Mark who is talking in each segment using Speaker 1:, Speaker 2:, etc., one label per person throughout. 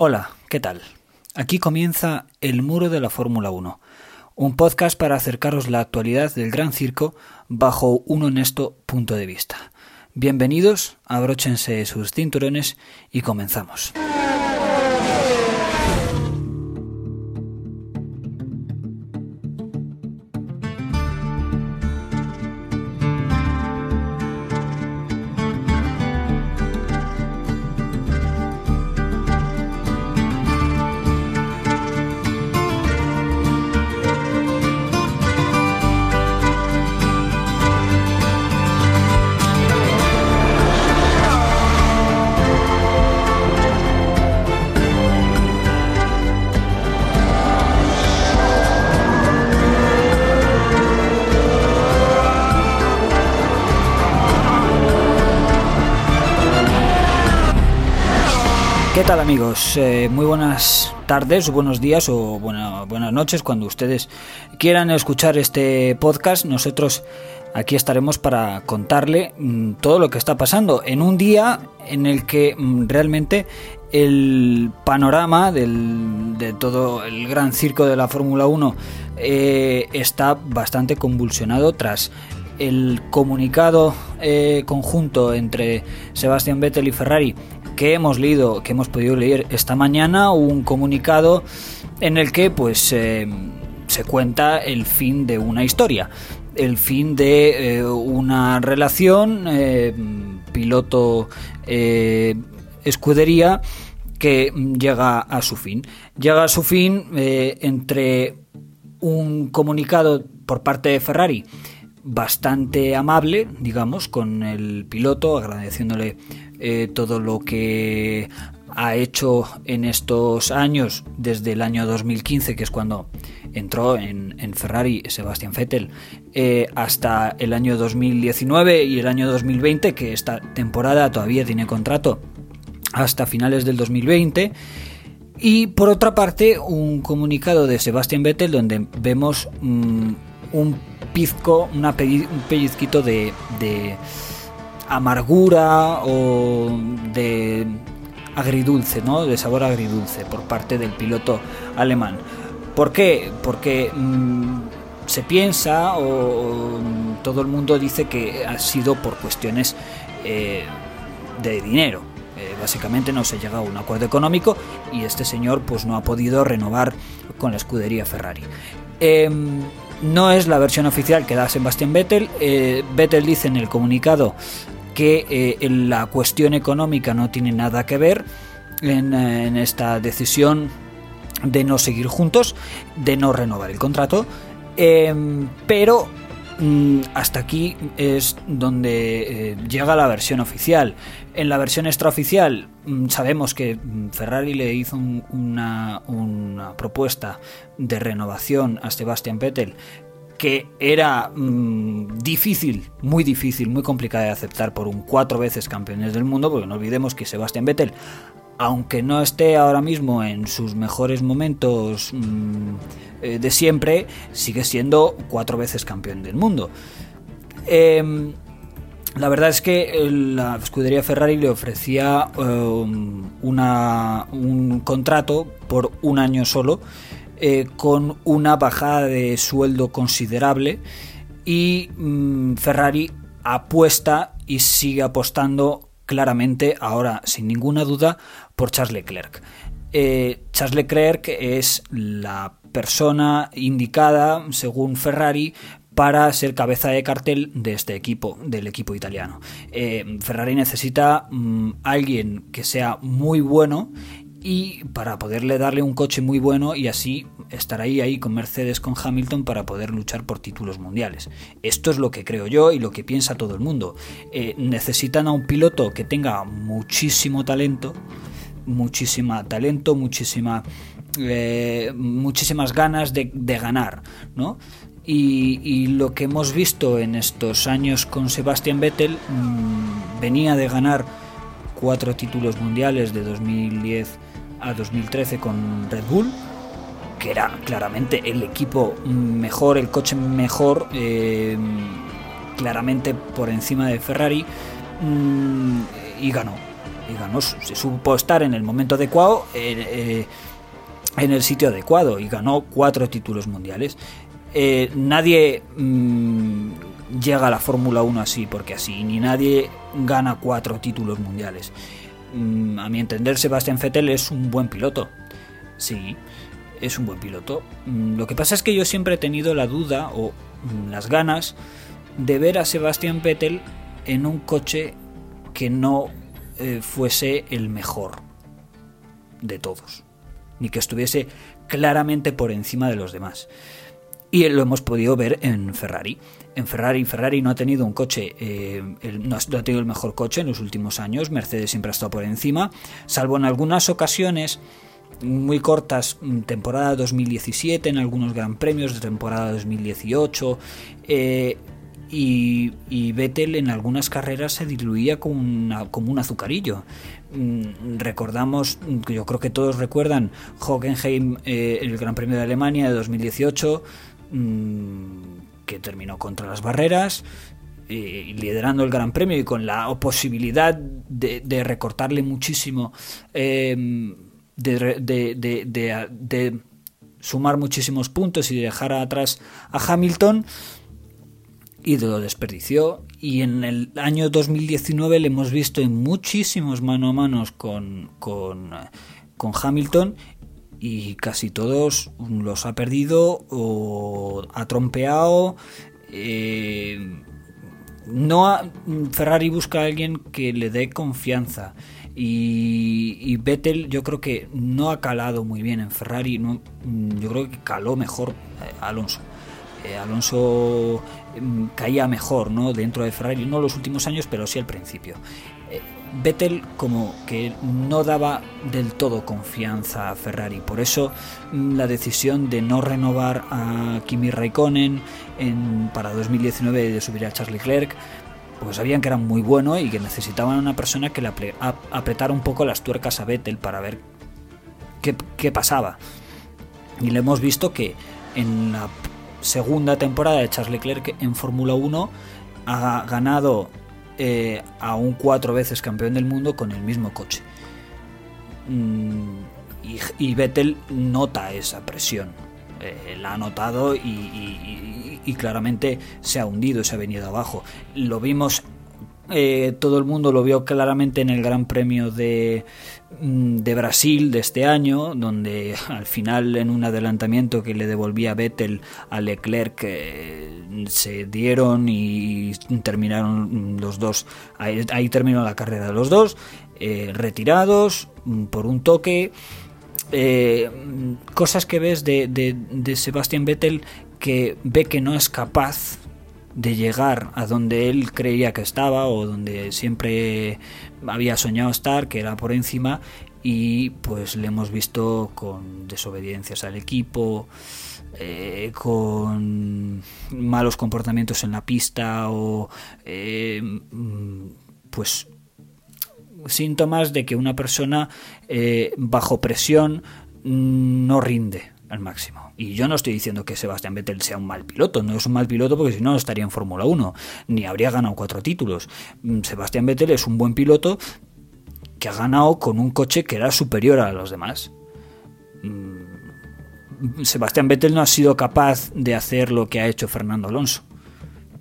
Speaker 1: Hola, ¿qué tal? Aquí comienza El Muro de la Fórmula 1, un podcast para acercaros la actualidad del Gran Circo bajo un honesto punto de vista. Bienvenidos, abróchense sus cinturones y comenzamos. ¿Qué tal amigos? Eh, muy buenas tardes, buenos días o buenas noches cuando ustedes quieran escuchar este podcast. Nosotros aquí estaremos para contarle mm, todo lo que está pasando en un día en el que mm, realmente el panorama de todo el gran circo de la Fórmula 1 eh, está bastante convulsionado tras el comunicado eh, conjunto entre Sebastián Vettel y Ferrari que hemos leído, que hemos podido leer esta mañana, un comunicado en el que pues eh, se cuenta el fin de una historia, el fin de eh, una relación eh, piloto escudería que llega a su fin. Llega a su fin entre un comunicado por parte de Ferrari bastante amable, digamos, con el piloto, agradeciéndole eh, todo lo que ha hecho en estos años, desde el año 2015, que es cuando entró en, Ferrari Sebastián Vettel, eh, hasta el año 2019 y el año 2020, que esta temporada todavía tiene contrato hasta finales del 2020. Y por otra parte, un comunicado de Sebastián Vettel donde vemos mm, un pizco, un pellizquito de amargura o de agridulce, ¿no? De sabor agridulce por parte del piloto alemán. ¿Por qué? Porque mm, se piensa o, todo el mundo dice que ha sido por cuestiones eh, de dinero. Eh, básicamente no se llega a un acuerdo económico y este señor pues no ha podido renovar con la escudería Ferrari. Em, no es la versión oficial que da Sebastián Vettel. Eh, Vettel dice en el comunicado que eh, la cuestión económica no tiene nada que ver en, esta decisión de no seguir juntos, de no renovar el contrato, em, pero mm, hasta aquí es donde eh, llega la versión oficial. En la versión extraoficial mm, sabemos que mm, Ferrari le hizo una, una, propuesta de renovación a Sebastian Vettel que era mm, difícil, muy difícil, muy complicada de aceptar por un cuatro veces campeones del mundo, porque no olvidemos que Sebastián Vettel, aunque no esté ahora mismo en sus mejores momentos mm, eh, de siempre, sigue siendo cuatro veces campeón del mundo. Em, la verdad es que la escudería Ferrari le ofrecía um, un contrato por un año solo eh, con una bajada de sueldo considerable y mm, Ferrari apuesta y sigue apostando claramente, ahora sin ninguna duda, por Charles Leclerc. Eh, Charles Leclerc es la persona indicada, según Ferrari, para ser cabeza de cartel de este equipo, del equipo italiano. Eh, Ferrari necesita mm, alguien que sea muy bueno y para poderle darle un coche muy bueno y así estar ahí, ahí con Mercedes, con Hamilton para poder luchar por títulos mundiales. Esto es lo que creo yo y lo que piensa todo el mundo. Eh, necesitan a un piloto que tenga muchísimo talento, muchísima talento, muchísima, eh, muchísimas ganas de, ganar, ¿no? Y, lo que hemos visto en estos años con Sebastian Vettel mm, venía de ganar cuatro títulos mundiales de 2010 a 2013 con Red Bull, que era claramente el equipo mejor, el coche mejor, eh, claramente por encima de Ferrari, mm, y ganó. y ganó, se supo estar en el momento adecuado, en el sitio adecuado y ganó cuatro títulos mundiales. nadie mm, llega a la Fórmula 1 así porque así, ni nadie gana cuatro títulos mundiales. Mm, a mi entender, Sebastián Vettel es un buen piloto. Sí, es un buen piloto. Mm, lo que pasa es que yo siempre he tenido la duda o mm, las ganas de ver a Sebastián Vettel en un coche que no eh, fuese el mejor de todos, ni que estuviese claramente por encima de los demás. Y lo hemos podido ver en Ferrari. En Ferrari, Ferrari no ha tenido un coche, eh, no ha tenido el mejor coche en los últimos años. Mercedes siempre ha estado por encima, salvo en algunas ocasiones muy cortas, mm, temporada 2017, en algunos gran premios de temporada 2018. Eh, y, y, Vettel en algunas carreras se diluía como, como un azucarillo. Mm, recordamos, yo creo que todos recuerdan Hockenheim, eh, el Gran Premio de Alemania de 2018 Mm, que terminó contra las barreras, eh, liderando el Gran Premio y con la posibilidad de, recortarle muchísimo, em, de, sumar muchísimos puntos y dejar atrás a Hamilton, y lo desperdició. Y en el año 2019 le hemos visto en muchísimos mano a manos con, con, con Hamilton y casi todos los ha perdido o ha trompeado. Eh, no Ferrari busca a alguien que le dé confianza y, y, Vettel yo creo que no ha calado muy bien en Ferrari, no, yo creo que caló mejor eh, Alonso. Eh, Alonso mm, caía mejor ¿no? dentro de Ferrari, no los últimos años, pero sí al principio. Vettel como que no daba del todo confianza a Ferrari, por eso mm, la decisión de no renovar a Kimi Raikkonen en, para 2019 de subir a Charles Leclerc, pues sabían que era muy bueno y que necesitaban una persona que le apretara un poco las tuercas a Vettel para ver qué, qué pasaba. Y le hemos visto que en la segunda temporada de Charles Leclerc en Fórmula 1 ha ganado eh, a un cuatro veces campeón del mundo con el mismo coche. Mm, y, Vettel nota esa presión. Eh, la ha notado y, claramente se ha hundido, se ha venido abajo. Lo vimos eh, todo el mundo lo vio claramente en el Gran Premio de, de, Brasil de este año, donde al final en un adelantamiento que le devolvía Vettel a Leclerc eh, se dieron y terminaron los dos, ahí, terminó la carrera de los dos, eh, retirados mm, por un toque. cosas que ves de, de, de Sebastian Vettel que ve que no es capaz de llegar a donde él creía que estaba o donde siempre había soñado estar, que era por encima, y pues le hemos visto con desobediencias al equipo, eh, con malos comportamientos en la pista o eh, pues síntomas de que una persona eh, bajo presión no rinde al máximo. Y yo no estoy diciendo que Sebastián Vettel sea un mal piloto, no es un mal piloto porque si no estaría en Fórmula 1, ni habría ganado cuatro títulos. Mm, Sebastián Vettel es un buen piloto que ha ganado con un coche que era superior a los demás. Mm, Sebastián Vettel no ha sido capaz de hacer lo que ha hecho Fernando Alonso.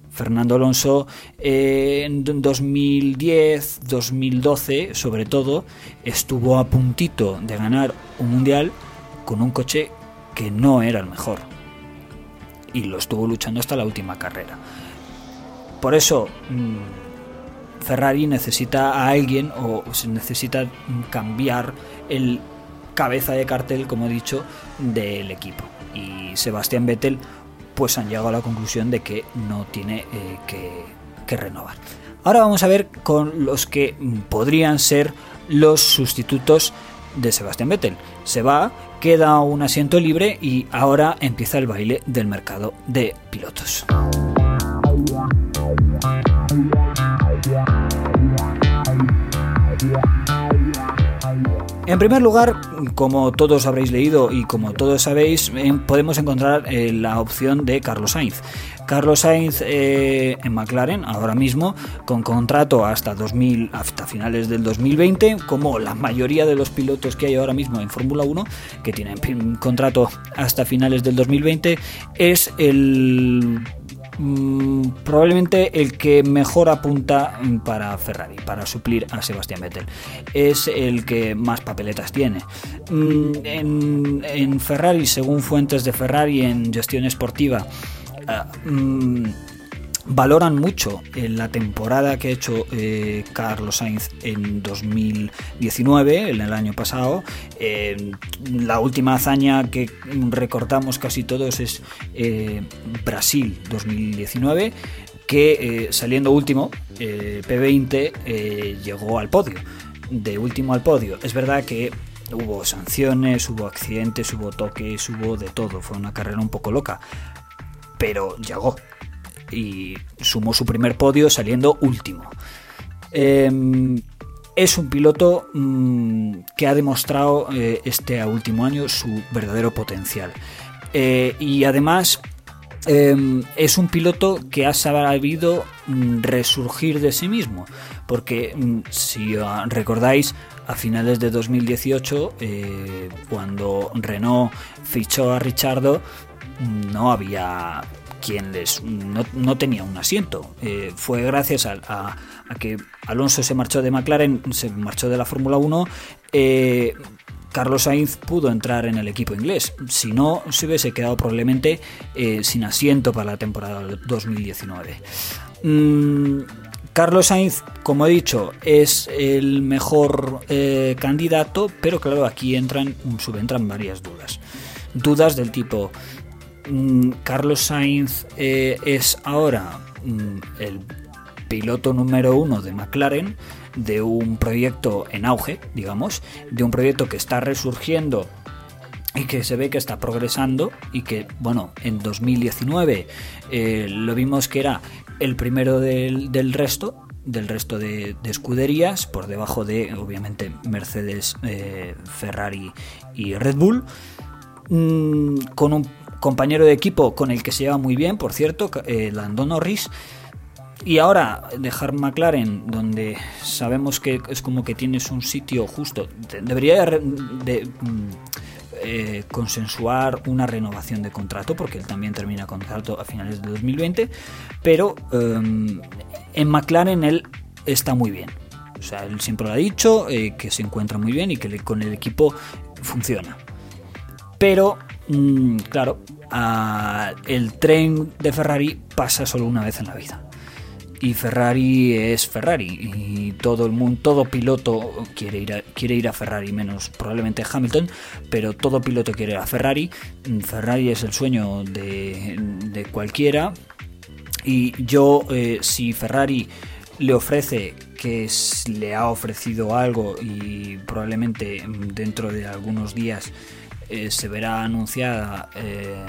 Speaker 1: Fernando Alonso eh, en 2010, 2012, sobre todo, estuvo a puntito de ganar un mundial con un coche que no era el mejor. Y lo estuvo luchando hasta la última carrera. Por eso mm, Ferrari necesita a alguien o se necesita cambiar el cabeza de cartel, como he dicho, del equipo. Y Sebastián Vettel pues han llegado a la conclusión de que no tiene eh, que, que renovar. Ahora vamos a ver con los que podrían ser los sustitutos de Sebastián Vettel. Se va queda un asiento libre y ahora empieza el baile del mercado de pilotos. En primer lugar, como todos habréis leído y como todos sabéis, podemos encontrar eh, la opción de Carlos Sainz. Carlos Sainz eh, en McLaren ahora mismo con contrato hasta 2000 hasta finales del 2020 como la mayoría de los pilotos que hay ahora mismo en Fórmula 1 que tienen contrato hasta finales del 2020 es el Mm, probablemente el que mejor apunta para Ferrari, para suplir a Sebastián Vettel. Es el que más papeletas tiene. Mm, en, Ferrari, según fuentes de Ferrari en gestión esportiva, ah, mm, valoran mucho en la temporada que ha hecho eh, Carlos Sainz en 2019, en el año pasado. la última hazaña que recordamos casi todos es eh, Brasil 2019, que eh, saliendo último, P20 llegó al podio. De último al podio. Es verdad que hubo sanciones, hubo accidentes, hubo toques, hubo de todo. Fue una carrera un poco loca. Pero llegó y sumó su primer podio saliendo último. Em, es un piloto mm, que ha demostrado eh, este último año su verdadero potencial. Eh, y además em, es un piloto que ha sabido mm, resurgir de sí mismo. Porque mm, si recordáis, a finales de 2018, eh, cuando Renault fichó a Richardo, no había quien les no, tenía un asiento. Eh, fue gracias a, que Alonso se marchó de McLaren, se marchó de la Fórmula 1. Eh, Carlos Sainz pudo entrar en el equipo inglés. Si no, se hubiese quedado probablemente eh, sin asiento para la temporada 2019. Mm, Carlos Sainz, como he dicho, es el mejor candidato, pero claro, aquí entran, subentran varias dudas. Dudas del tipo, Carlos Sainz eh, es ahora mm, el piloto número uno de McLaren, de un proyecto en auge, digamos, de un proyecto que está resurgiendo y que se ve que está progresando y que, bueno, en 2019 eh, lo vimos que era el primero del, resto, del resto de, escuderías, por debajo de, obviamente, Mercedes, eh, Ferrari y Red Bull, mm, con un compañero de equipo con el que se lleva muy bien, por cierto, eh, Lando Norris. Y ahora dejar McLaren, donde sabemos que es como que tienes un sitio justo, debería de, mm, eh, consensuar una renovación de contrato, porque él también termina contrato a finales de 2020, pero em, en McLaren él está muy bien. O sea, él siempre lo ha dicho, eh, que se encuentra muy bien y que con el equipo funciona. Pero Mm, claro, el tren de Ferrari pasa solo una vez en la vida. Y Ferrari es Ferrari y todo el mundo, todo piloto quiere ir a, quiere ir a Ferrari, menos probablemente Hamilton, pero todo piloto quiere ir a Ferrari. Mm, Ferrari es el sueño de, cualquiera. Y yo, eh, si Ferrari le ofrece que le ha ofrecido algo y probablemente dentro de algunos días eh, se verá anunciada, eh,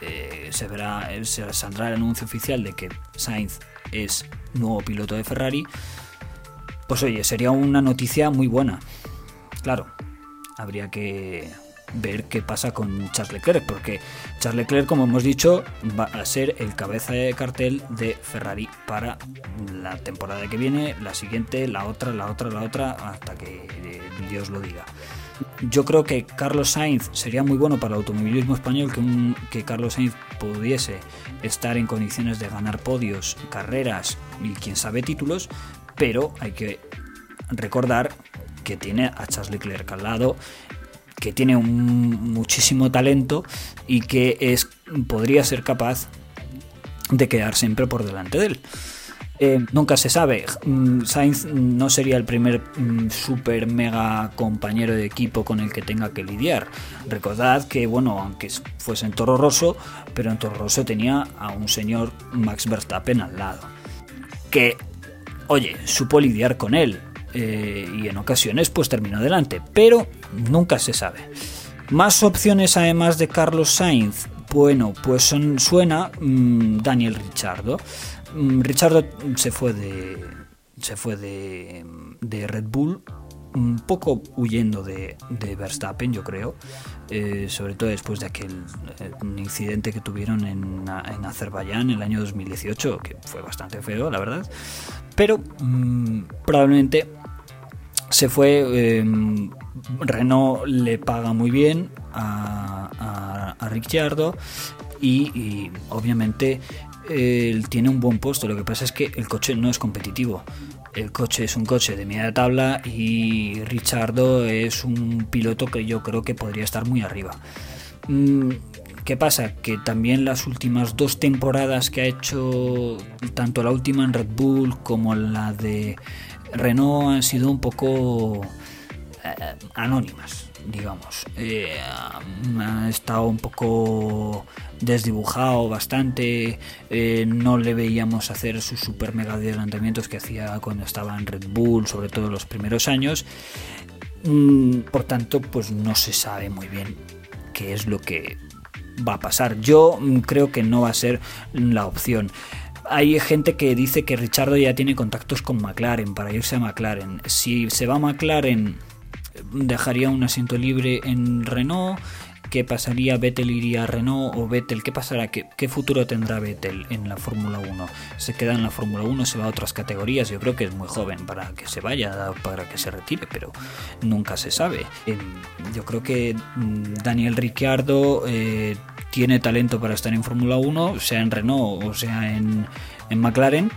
Speaker 1: eh, se verá, se saldrá el anuncio oficial de que Sainz es nuevo piloto de Ferrari, pues oye, sería una noticia muy buena. Claro, habría que ver qué pasa con Charles Leclerc, porque Charles Leclerc, como hemos dicho, va a ser el cabeza de cartel de Ferrari para la temporada que viene, la siguiente, la otra, la otra, la otra, hasta que Dios lo diga. Yo creo que Carlos Sainz sería muy bueno para el automovilismo español que, Carlos Sainz pudiese estar en condiciones de ganar podios, carreras y quién sabe títulos, pero hay que recordar que tiene a Charles Leclerc al lado, que tiene un, muchísimo talento y que es, podría ser capaz de quedar siempre por delante de él. Eh, nunca se sabe. Mm, Sainz no sería el primer mm, super mega compañero de equipo con el que tenga que lidiar. Recordad que, bueno, aunque fuese en Toro Rosso, pero en Toro Rosso tenía a un señor Max Verstappen al lado. Que, oye, supo lidiar con él. Eh, y en ocasiones pues terminó adelante. Pero nunca se sabe. Más opciones además de Carlos Sainz. Bueno, pues son, suena mm, Daniel Richardo. Mm, Richard se fue de se fue de, Red Bull un poco huyendo de, Verstappen, yo creo, eh, sobre todo después de aquel eh, incidente que tuvieron en, en Azerbaiyán en el año 2018, que fue bastante feo, la verdad, pero mm, probablemente se fue, em, Renault le paga muy bien a, a, Ricciardo y, obviamente él tiene un buen puesto, lo que pasa es que el coche no es competitivo el coche es un coche de media tabla y Richardo es un piloto que yo creo que podría estar muy arriba. Mm, ¿Qué pasa? Que también las últimas dos temporadas que ha hecho, tanto la última en Red Bull como la de Renault, han sido un poco eh, anónimas, digamos. Eh, ha estado un poco desdibujado bastante, eh, no le veíamos hacer sus super mega adelantamientos que hacía cuando estaba en Red Bull, sobre todo los primeros años. Mm, por tanto, pues no se sabe muy bien qué es lo que va a pasar. Yo mm, creo que no va a ser la opción. Hay gente que dice que Richardo ya tiene contactos con McLaren para irse a McLaren. Si se va a McLaren, dejaría un asiento libre en Renault qué pasaría, Vettel iría a Renault o Vettel, qué pasará, qué, futuro tendrá Vettel en la Fórmula 1. Se queda en la Fórmula 1, se va a otras categorías, yo creo que es muy joven para que se vaya, para que se retire, pero nunca se sabe. Yo creo que mm, Daniel Ricciardo eh, tiene talento para estar en Fórmula 1, sea en Renault o sea en, en McLaren,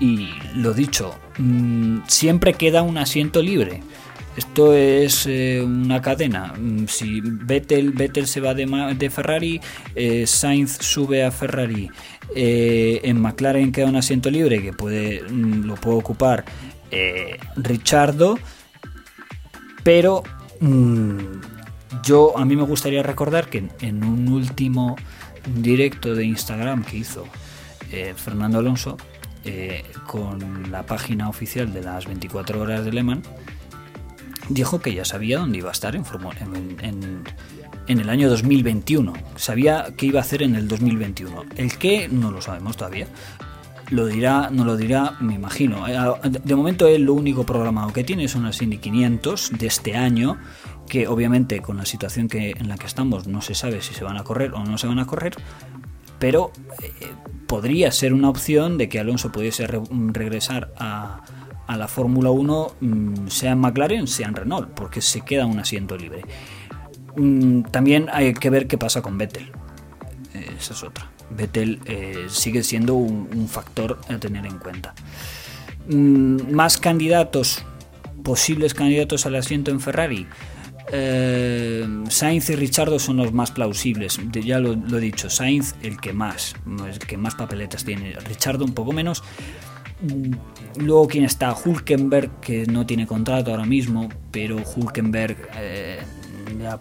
Speaker 1: y lo dicho, mm, siempre queda un asiento libre. Esto es eh, una cadena. Mm, si Vettel, Vettel se va de, Ferrari, eh, Sainz sube a Ferrari, eh, en McLaren queda un asiento libre que puede, mm, lo puede ocupar Richardo, pero mm, yo a mí me gustaría recordar que en, un último directo de Instagram que hizo Fernando Alonso con la página oficial de las 24 horas de Le Mans, dijo que ya sabía dónde iba a estar en, en, en, el año 2021. Sabía qué iba a hacer en el 2021. El qué no lo sabemos todavía. Lo dirá, no lo dirá, me imagino. Eh, de momento él lo único programado que tiene son las Indy 500 de este año, que obviamente con la situación que, en la que estamos no se sabe si se van a correr o no se van a correr, pero eh, podría ser una opción de que Alonso pudiese regresar a, a la Fórmula 1, mm, sea en McLaren, sea en Renault, porque se queda un asiento libre. Mm, también hay que ver qué pasa con Vettel. Esa es otra. Vettel eh, sigue siendo un, factor a tener en cuenta. Mm, más candidatos, posibles candidatos al asiento en Ferrari. Eh, Sainz y Richardo son los más plausibles, ya lo, lo, he dicho, Sainz el que más, el que más papeletas tiene, Richardo un poco menos, luego, quien está? Hulkenberg, que no tiene contrato ahora mismo, pero Hulkenberg eh,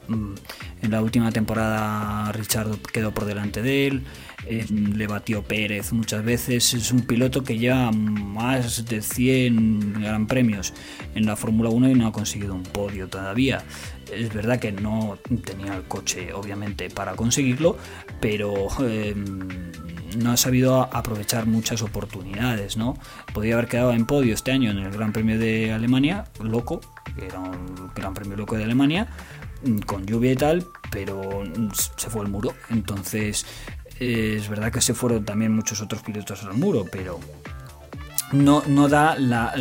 Speaker 1: mm, en la última temporada Richard quedó por delante de él, eh, le batió Pérez muchas veces, es un piloto que lleva más de 100 gran premios en la Fórmula 1 y no ha conseguido un podio todavía. Es verdad que no tenía el coche obviamente para conseguirlo, pero... Eh, no ha sabido aprovechar muchas oportunidades, ¿no? Podría haber quedado en podio este año en el Gran Premio de Alemania, loco, que era un Gran Premio loco de Alemania, mm, con lluvia y tal, pero mm, se fue al muro. Entonces, es verdad que se fueron también muchos otros pilotos al muro, pero no, no da la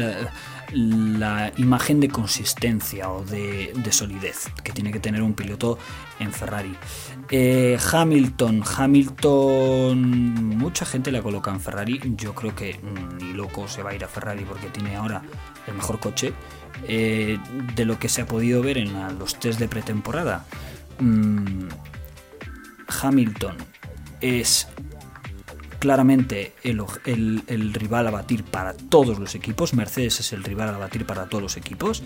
Speaker 1: imagen de consistencia o de, solidez que tiene que tener un piloto en Ferrari. Eh, Hamilton, Hamilton, mucha gente la coloca en Ferrari. Yo creo que ni loco se va a ir a Ferrari porque tiene ahora el mejor coche. Eh, de lo que se ha podido ver en los test de pretemporada, mm, Hamilton es claramente el, rival a batir para todos los equipos. Mercedes es el rival a batir para todos los equipos.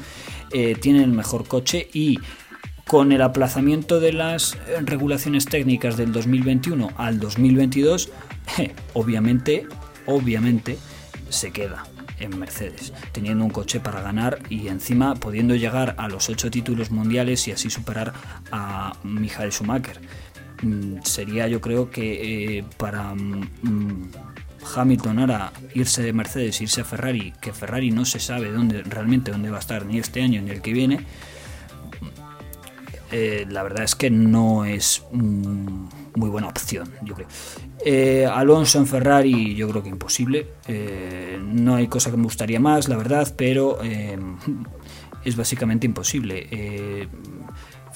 Speaker 1: Eh, tiene el mejor coche y con el aplazamiento de las regulaciones técnicas del 2021 al 2022, obviamente, obviamente se queda en Mercedes, teniendo un coche para ganar y encima pudiendo llegar a los ocho títulos mundiales y así superar a Michael Schumacher. Mm, sería yo creo que eh, para mm, Hamilton ahora irse de Mercedes, irse a Ferrari, que Ferrari no se sabe dónde realmente dónde va a estar ni este año ni el que viene, eh, la verdad es que no es muy buena opción, yo creo. Eh, Alonso en Ferrari, yo creo que imposible. No hay cosa que me gustaría más, la verdad, pero es básicamente imposible.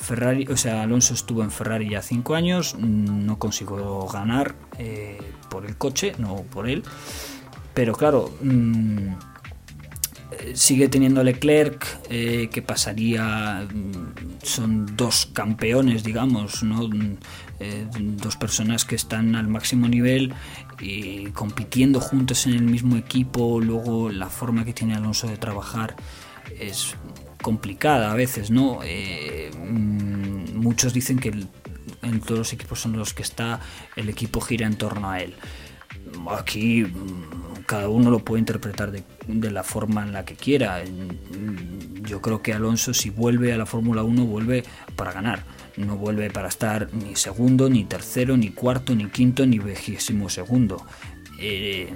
Speaker 1: Ferrari, o sea, Alonso estuvo en Ferrari ya cinco años, no consiguió ganar por el coche, no por él. Pero claro, mm, sigue teniendo Leclerc, eh, que pasaría, mm, son dos campeones, digamos, ¿no? Eh, dos personas que están al máximo nivel y compitiendo juntos en el mismo equipo, luego la forma que tiene Alonso de trabajar es complicada a veces, ¿no? Eh, mm, muchos dicen que en todos los equipos en los que está, el equipo gira en torno a él. Aquí mm, cada uno lo puede interpretar de, la forma en la que quiera. Yo creo que Alonso si vuelve a la Fórmula 1 vuelve para ganar. No vuelve para estar ni segundo, ni tercero, ni cuarto, ni quinto, ni vigésimo segundo. Eh,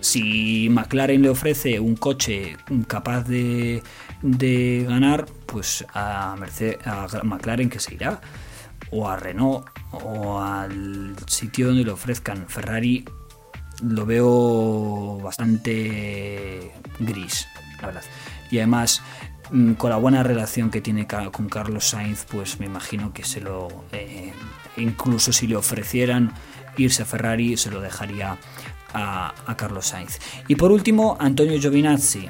Speaker 1: si McLaren le ofrece un coche capaz de, ganar, pues a, Mercedes, a McLaren que se irá, o a Renault, o al sitio donde le ofrezcan. Ferrari lo veo bastante gris, la verdad. Y además, mm, con la buena relación que tiene con Carlos Sainz, pues me imagino que se lo. Eh, incluso si le ofrecieran irse a Ferrari, se lo dejaría a, Carlos Sainz. Y por último, Antonio Giovinazzi.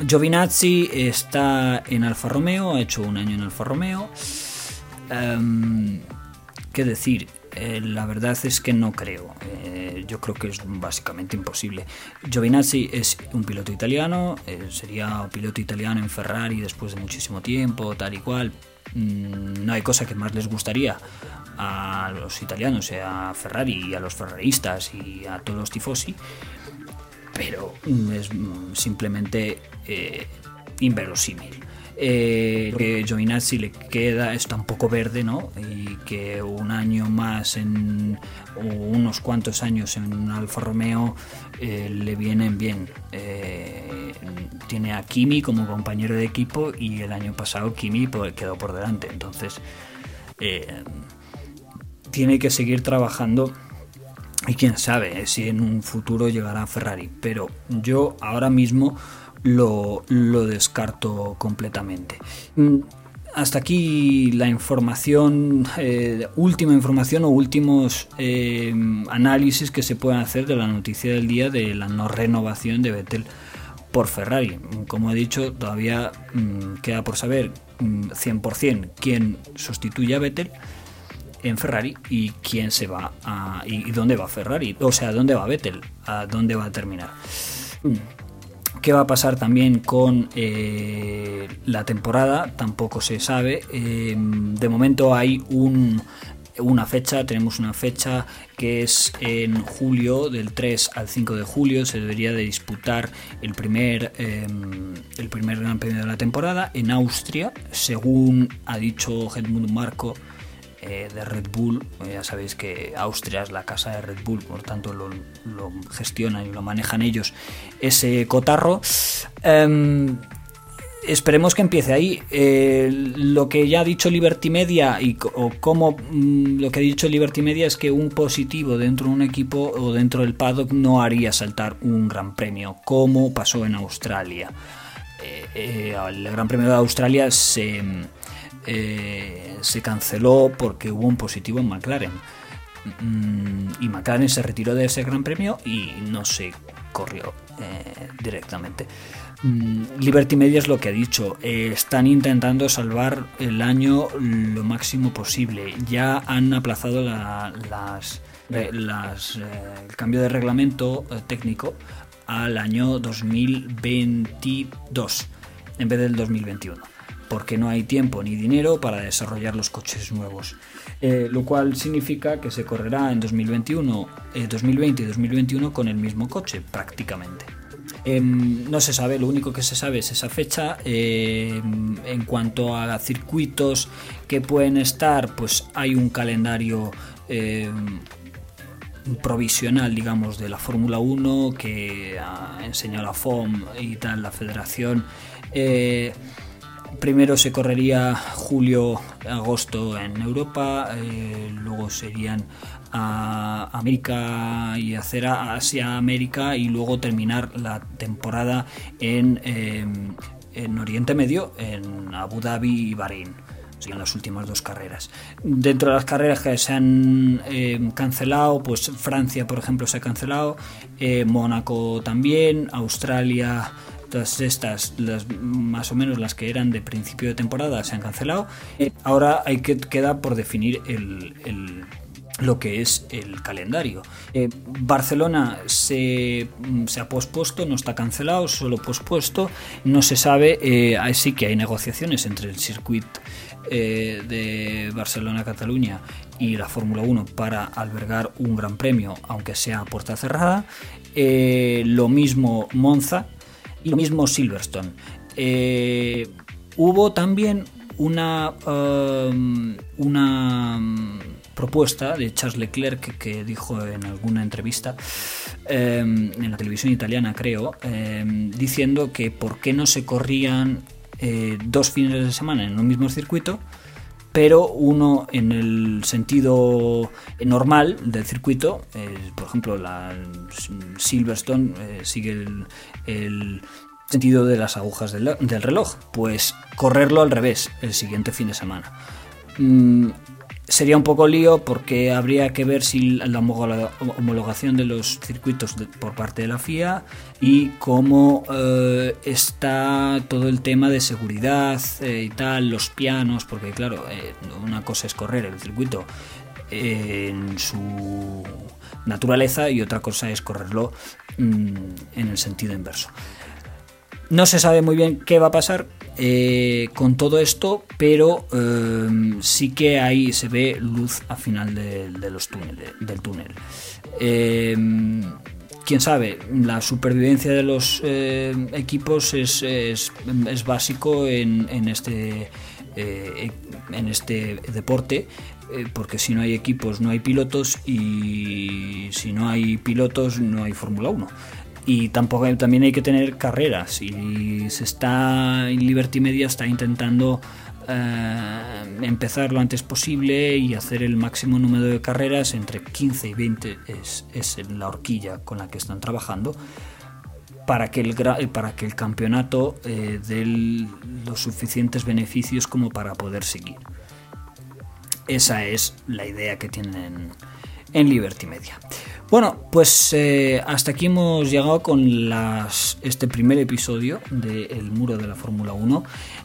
Speaker 1: Giovinazzi está en Alfa Romeo, ha hecho un año en Alfa Romeo. Em, ¿Qué decir? Eh, la verdad es que no creo. Eh, yo creo que es básicamente imposible. Giovinazzi es un piloto italiano, eh, sería un piloto italiano en Ferrari después de muchísimo tiempo, tal y cual. Mm, no hay cosa que más les gustaría a los italianos, a Ferrari y a los ferraristas y a todos los tifosi, pero es simplemente inverosímil eh, que Giovinazzi le queda, está un poco verde, ¿no? Y que un año más en, o unos cuantos años en Alfa Romeo eh, le vienen bien. Eh, tiene a Kimi como compañero de equipo y el año pasado Kimi quedó por delante. Entonces, eh, tiene que seguir trabajando. Y quién sabe si en un futuro llegará Ferrari. Pero yo ahora mismo lo, descarto completamente. Mm, hasta aquí la información, eh, última información o últimos eh, análisis que se pueden hacer de la noticia del día de la no renovación de Vettel por Ferrari. Como he dicho, todavía mm, queda por saber 100% mm, quién sustituye a Vettel en Ferrari y quién se va a, y, dónde va Ferrari, o sea, dónde va Vettel, a dónde va a terminar. ¿Qué va a pasar también con eh, la temporada? Tampoco se sabe. Eh, de momento hay una fecha, tenemos una fecha que es en julio, del 3 al 5 de julio, se debería de disputar el primer, em, el primer Gran Premio de la temporada en Austria, según ha dicho Helmut Marco eh, de Red Bull. Ya sabéis que Austria es la casa de Red Bull, por tanto lo, gestionan y lo manejan ellos ese cotarro. Em, esperemos que empiece ahí. Eh, lo que ya ha dicho Liberty Media y o cómo mm, lo que ha dicho Liberty Media es que un positivo dentro de un equipo o dentro del paddock no haría saltar un gran premio, como pasó en Australia. Eh, el Gran Premio de Australia se eh, se canceló porque hubo un positivo en McLaren. Mm, y McLaren se retiró de ese gran premio y no se corrió eh, directamente. Mm, Liberty Media es lo que ha dicho. Eh, están intentando salvar el año lo máximo posible. Ya han aplazado las, el cambio de reglamento técnico al año 2022 en vez del 2021 porque no hay tiempo ni dinero para desarrollar los coches nuevos. Eh, lo cual significa que se correrá en 2021, 2020 y 2021 con el mismo coche prácticamente. Em, no se sabe, lo único que se sabe es esa fecha. Em, en cuanto a circuitos que pueden estar, pues hay un calendario em, provisional, digamos, de la Fórmula 1 que ha enseñado la FOM y tal, la federación. Eh, primero se correría julio-agosto en Europa, eh, luego serían a América y hacer Asia América y luego terminar la temporada en, en Oriente Medio, en Abu Dhabi y Bahrein en las últimas dos carreras. Dentro de las carreras que se han eh, cancelado, pues Francia, por ejemplo, se ha cancelado, eh, Mónaco también, Australia, todas estas, las, más o menos las que eran de principio de temporada, se han cancelado. Eh, ahora hay que queda por definir el, lo que es el calendario. Barcelona se, se, ha pospuesto, no está cancelado, solo pospuesto. No se sabe, eh, sí que hay negociaciones entre el circuito eh, de Barcelona-Cataluña y la Fórmula 1 para albergar un gran premio, aunque sea a puerta cerrada. Eh, lo mismo Monza y lo mismo Silverstone. Eh, hubo también una, um, una um, propuesta de Charles Leclerc que, dijo en alguna entrevista um, en la televisión italiana creo diciendo que por qué no se corrían eh, dos fines de semana en un mismo circuito, pero uno en el sentido normal del circuito, eh, por ejemplo, la Silverstone eh, sigue el, sentido de las agujas del, reloj, pues correrlo al revés el siguiente fin de semana. Sería un poco lío porque habría que ver si la homologación de los circuitos por parte de la FIA y cómo eh, está todo el tema de seguridad eh, y tal, los pianos, porque claro, eh, una cosa es correr el circuito en su naturaleza y otra cosa es correrlo mm, en el sentido inverso. No se sabe muy bien qué va a pasar eh, con todo esto, pero eh, sí que ahí se ve luz al final de, los túneles, del túnel. Eh, quién sabe, la supervivencia de los equipos es, básico en, este, en este deporte porque si no hay equipos no hay pilotos y si no hay pilotos no hay Fórmula 1 y tampoco también hay que tener carreras y se está Liberty Media está intentando eh, empezar lo antes posible y hacer el máximo número de carreras entre 15 y 20 es, es la horquilla con la que están trabajando para que el, para que el campeonato eh, dé los suficientes beneficios como para poder seguir. Esa es la idea que tienen en Liberty Media. Bueno, pues eh, hasta aquí hemos llegado con este primer episodio de El Muro de la Fórmula 1.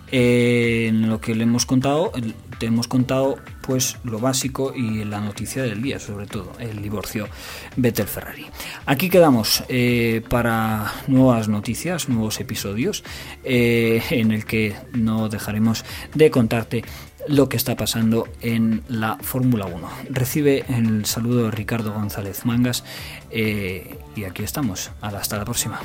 Speaker 1: Eh, en lo que le hemos contado, te hemos contado pues lo básico y la noticia del día, sobre todo, el divorcio Vettel-Ferrari. Aquí quedamos eh, para nuevas noticias, nuevos episodios, en el que no dejaremos de contarte lo que está pasando en la Fórmula 1. Recibe el saludo Ricardo González Mangas eh, y aquí estamos. Hasta la próxima.